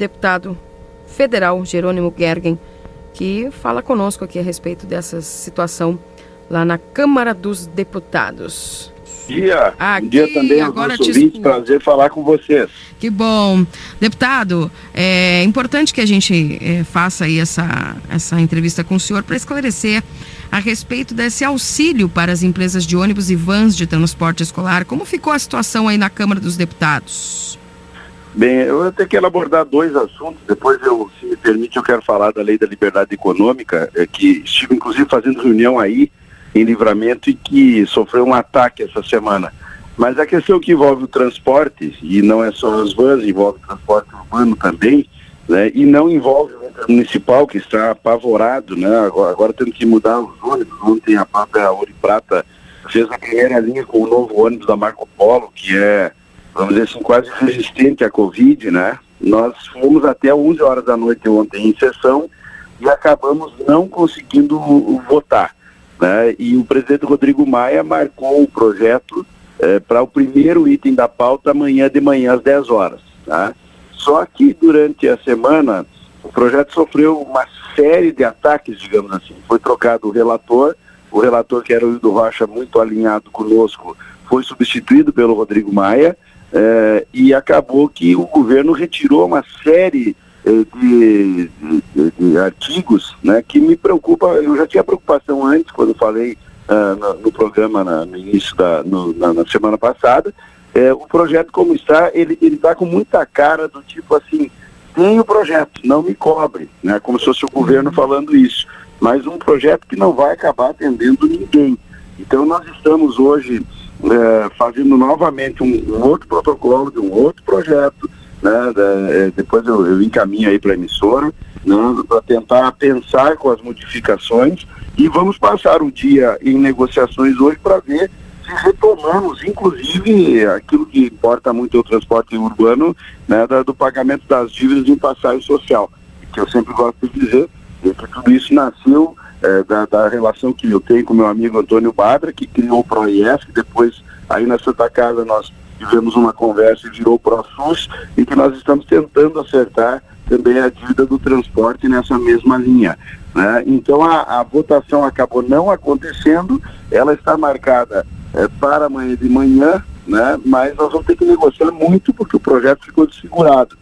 deputado federal Jerônimo Gergen, que fala conosco aqui a respeito dessa situação lá na Câmara dos Deputados. Dia, aqui, dia também agora te... ouvintes, prazer falar com vocês. Que bom. Deputado, é importante que a gente é, faça aí essa, essa entrevista com o senhor para esclarecer a respeito desse auxílio para as empresas de ônibus e vans de transporte escolar. Como ficou a situação aí na Câmara dos Deputados? Bem, eu até quero abordar dois assuntos. Depois, eu, se me permite, eu quero falar da Lei da Liberdade Econômica, é, que estive inclusive fazendo reunião aí em livramento e que sofreu um ataque essa semana. Mas a questão que envolve o transporte, e não é só as vans, envolve o transporte urbano também, né, e não envolve o municipal, que está apavorado, né, agora, agora tendo que mudar os ônibus. Ontem a própria Ouro Prata fez a primeira linha com o novo ônibus da Marco Polo, que é, vamos dizer assim, quase resistente à Covid, né? Nós fomos até 11 horas da noite ontem em sessão e acabamos não conseguindo votar. Né? E o presidente Rodrigo Maia marcou o projeto eh, para o primeiro item da pauta amanhã de manhã às 10 horas. Tá? Só que durante a semana o projeto sofreu uma série de ataques, digamos assim. Foi trocado o relator, o relator que era o Hildo Rocha, muito alinhado conosco, foi substituído pelo Rodrigo Maia, eh, e acabou que o governo retirou uma série eh, de, de, de, artigos né, que me preocupa, eu já tinha preocupação antes, quando falei uh, no, no, programa na, no início da no, na, na, semana passada, é, o projeto como está, ele está com muita cara do tipo assim, tem o projeto, não me cobre, né, como se fosse o governo falando isso, mas um projeto que não vai acabar atendendo ninguém. Então nós estamos hoje é, fazendo novamente um, um outro protocolo de um outro projeto, né? É, depois eu, eu encaminho aí para a emissora, né? para tentar pensar com as modificações e vamos passar o dia em negociações hoje para ver se retomamos, inclusive, aquilo que importa muito é o transporte urbano, né? Da, do pagamento das dívidas em passagem social, que eu sempre gosto de dizer, que tudo isso nasceu é, da, da, relação que eu tenho com meu amigo Antônio Badra, que criou o ProIF, depois aí na Santa Casa nós tivemos uma conversa e virou para ProSUS e que nós estamos tentando acertar também a dívida do transporte nessa mesma linha. Né? Então a, a, votação acabou não acontecendo, ela está marcada é, para amanhã de manhã, né? mas nós vamos ter que negociar muito porque o projeto ficou desfigurado.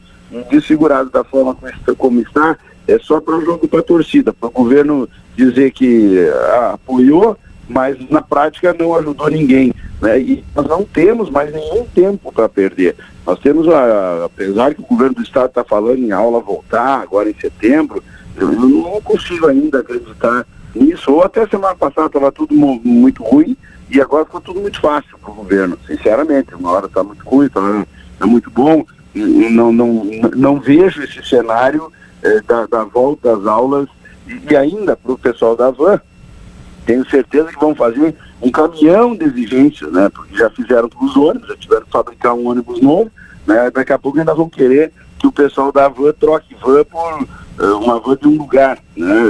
Desfigurado da forma como está, é só para o jogo para a torcida, para o governo dizer que ah, apoiou, mas na prática não ajudou ninguém. Né? E nós não temos mais nenhum tempo para perder. Nós temos, a, apesar que o governo do estado está falando em aula voltar agora em setembro, eu, não consigo ainda acreditar nisso. Ou até semana passada estava tudo muito ruim e agora ficou tudo muito fácil para o governo, sinceramente. Uma hora está muito ruim, está muito bom. Não, não, não vejo esse cenário eh, da, da volta às aulas e, e ainda para o pessoal da van, tenho certeza que vão fazer um caminhão de exigências, né? Porque já fizeram para os ônibus, já tiveram que fabricar um ônibus novo, né? Daqui a pouco ainda vão querer que o pessoal da van troque van por uh, uma van de um lugar, né?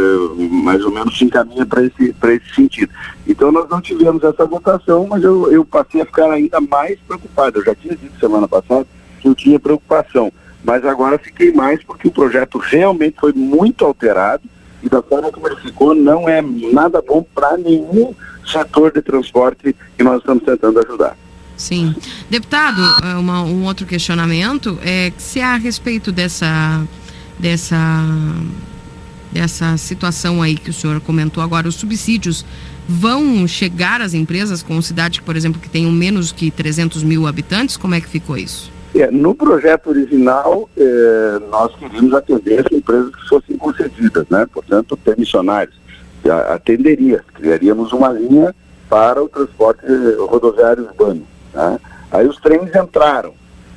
mais ou menos se encaminha para esse, esse sentido. Então nós não tivemos essa votação, mas eu, eu passei a ficar ainda mais preocupado. Eu já tinha dito semana passada que eu tinha preocupação, mas agora fiquei mais porque o projeto realmente foi muito alterado e da forma como ele ficou, não é nada bom para nenhum setor de transporte que nós estamos tentando ajudar. Sim. Deputado, é uma, um outro questionamento é se a respeito dessa, dessa, dessa situação aí que o senhor comentou agora, os subsídios vão chegar às empresas com cidade, por exemplo, que tenham menos que 300 mil habitantes? Como é que ficou isso? É, no projeto original, é, nós queríamos atender as empresas que fossem concedidas, né? portanto, permissionários. Atenderia, criaríamos uma linha para o transporte rodoviário urbano. Né? Aí os trens entraram,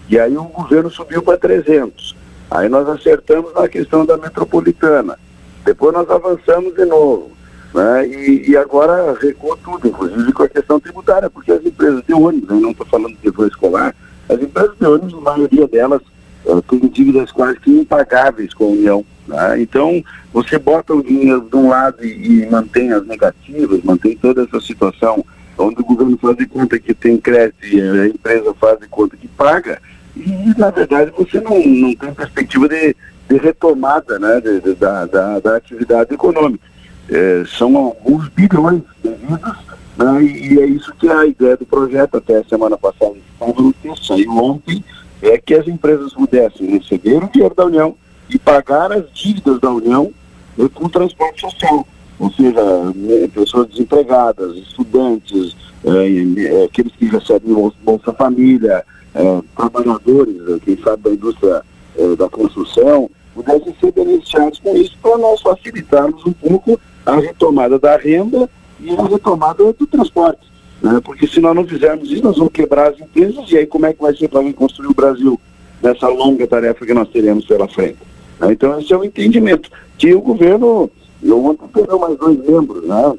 e aí o governo subiu para 300. Aí nós acertamos na questão da metropolitana. Depois nós avançamos de novo. Né? E, e, agora recuou tudo, inclusive com a questão tributária, porque as empresas de ônibus, eu não estou falando de voo escolar, as empresas de ônibus, a maioria delas, uh, têm dívidas quase que impagáveis com a União. Né? Então, você bota o dinheiro de um lado e, e, mantém as negativas, mantém toda essa situação onde o governo faz de conta que tem crédito e a empresa faz de conta que paga, e, na verdade, você não, não tem perspectiva de, de retomada né, de, de, da, da, da, atividade econômica. É, são alguns bilhões devidos, né, e, é isso que é a ideia do projeto. Até a semana passada no texto, saiu ontem, é que as empresas pudessem receber o dinheiro da União e pagar as dívidas da União é, com transporte social. Ou seja, né, pessoas desempregadas, estudantes, é, aqueles que recebem Bolsa Família, é, trabalhadores, quem sabe da indústria é, da construção, pudessem ser beneficiados com isso para nós facilitarmos um pouco a retomada da renda e a retomada do transporte. Né? Porque se nós não fizermos isso, nós vamos quebrar as empresas e aí como é que vai ser para reconstruir o Brasil nessa longa tarefa que nós teremos pela frente? Né? Então esse é o entendimento. Que o governo, eu ontem perdeu mais dois membros, né?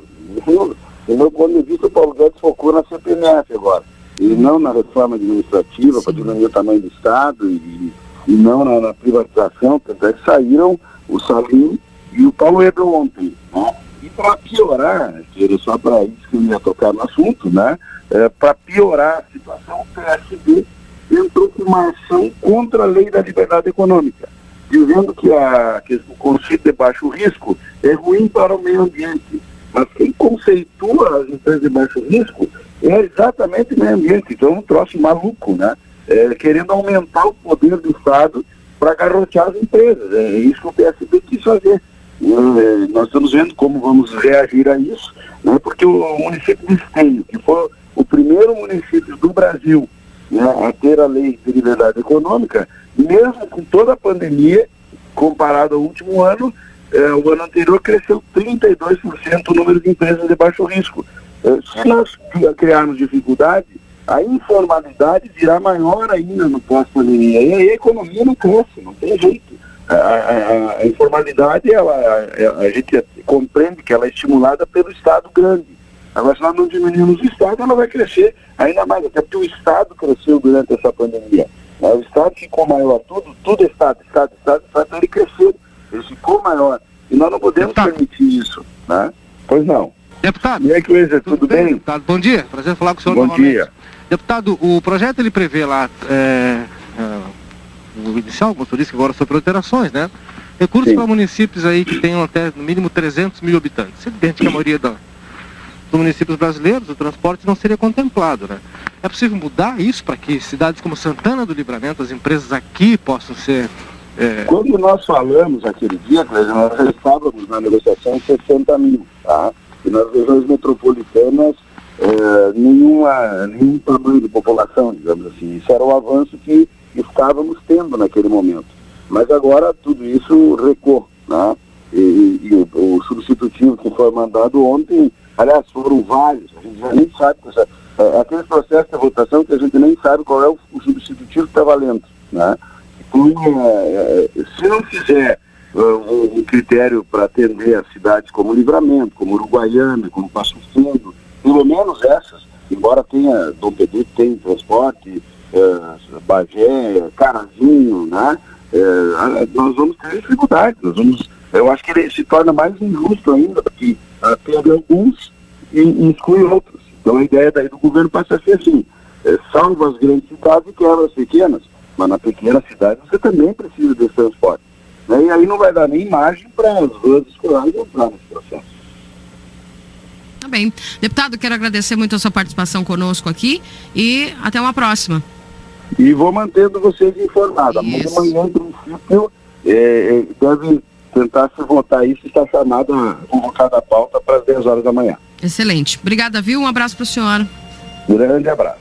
Do meu ponto de vista, o Paulo Guedes focou na CPMF agora, e não na reforma administrativa para diminuir o tamanho do Estado e, e não na, na, privatização, tanto é que saíram o Salim e o Paulo Ebro ontem. Né? E para piorar, só para isso que eu ia tocar no assunto, né? É, para piorar a situação, o PSB entrou com uma ação contra a lei da liberdade econômica, dizendo que, a, que o conceito de baixo risco é ruim para o meio ambiente mas quem conceitua as empresas de baixo risco é exatamente o meio ambiente. Então é um troço maluco, né? É, querendo aumentar o poder do Estado para garrotear as empresas. É isso que o PSB quis fazer. É, nós estamos vendo como vamos reagir a isso, né? porque o município de Esteio, que foi o primeiro município do Brasil né, a ter a lei de liberdade econômica, mesmo com toda a pandemia, comparado ao último ano, é, o ano anterior cresceu 32% o número de empresas de baixo risco. É, se nós criarmos dificuldade, a informalidade virá maior ainda no pós-pandemia. E aí a economia não cresce, não tem jeito. A, a, a informalidade, ela, a, a, gente compreende que ela é estimulada pelo Estado grande. Agora, se nós não diminuirmos o Estado, ela vai crescer ainda mais, até porque o Estado cresceu durante essa pandemia. O Estado ficou maior, tudo, tudo é Estado, Estado, Estado, Estado, então ele cresceu ele ficou maior. E nós não podemos deputado. permitir isso, né? Pois não. Deputado. E aí, Cleiser, tudo, tudo bem? Deputado, bom dia. Prazer falar com o senhor Bom novamente. dia. Deputado, o projeto ele prevê lá, é, é, o inicial, como senhor disse, que agora sobre alterações, né? Recursos para municípios aí que tenham até no mínimo 300 mil habitantes. Evidente que a maioria da, dos municípios brasileiros, o transporte não seria contemplado, né? É possível mudar isso para que cidades como Santana do Livramento, as empresas aqui possam ser é... Quando nós falamos aquele dia, nós já estávamos na negociação 60 mil, tá? E nas regiões metropolitanas, é, nenhuma, nenhum tamanho de população, digamos assim. Isso era o avanço que estávamos tendo naquele momento. Mas agora tudo isso recuou, né? E, e, o, o, substitutivo que foi mandado ontem, aliás, foram vários, a gente já nem sabe, é, aqueles processos de votação que a gente nem sabe qual é o, o substitutivo que está valendo, né? É, é, se não fizer uh, um critério para atender as cidades como Livramento, como Uruguaiana, como Passo Fundo, pelo menos essas, embora tenha, Dom Pedro tem transporte, uh, Bagé, Carazinho, né? Uh, nós vamos ter dificuldade, nós vamos, eu acho que ele se torna mais injusto ainda, porque uh, perde alguns e, e exclui outros. Então a ideia daí do governo passa a ser assim, é, salva as grandes cidades e quebra as pequenas mas na pequena cidade você também precisa desse transporte. Né? E aí não vai dar nem margem para as ruas escolares entrar nesse processo. Tá bem. Deputado, quero agradecer muito a sua participação conosco aqui e até uma próxima. E vou mantendo vocês informados. Amanhã, em princípio, é, é, deve tentar se votar isso, está chamada, convocada a pauta para as 10 horas da manhã. Excelente. Obrigada, viu? Um abraço para o senhor. Grande abraço.